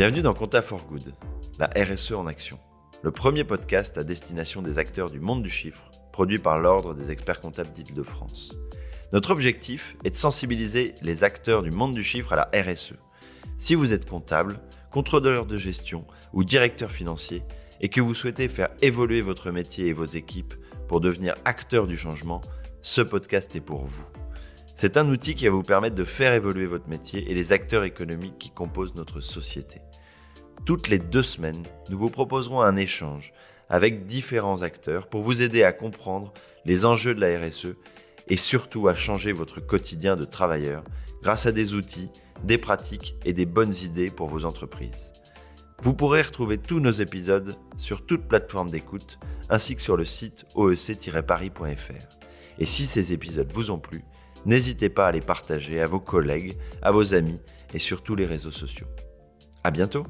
Bienvenue dans Compta for Good, la RSE en action, le premier podcast à destination des acteurs du monde du chiffre, produit par l'Ordre des experts comptables d'Île-de-France. Notre objectif est de sensibiliser les acteurs du monde du chiffre à la RSE. Si vous êtes comptable, contrôleur de gestion ou directeur financier et que vous souhaitez faire évoluer votre métier et vos équipes pour devenir acteur du changement, ce podcast est pour vous. C'est un outil qui va vous permettre de faire évoluer votre métier et les acteurs économiques qui composent notre société. Toutes les deux semaines, nous vous proposerons un échange avec différents acteurs pour vous aider à comprendre les enjeux de la RSE et surtout à changer votre quotidien de travailleur grâce à des outils, des pratiques et des bonnes idées pour vos entreprises. Vous pourrez retrouver tous nos épisodes sur toute plateforme d'écoute ainsi que sur le site oec-paris.fr. Et si ces épisodes vous ont plu, n'hésitez pas à les partager à vos collègues, à vos amis et sur tous les réseaux sociaux. À bientôt!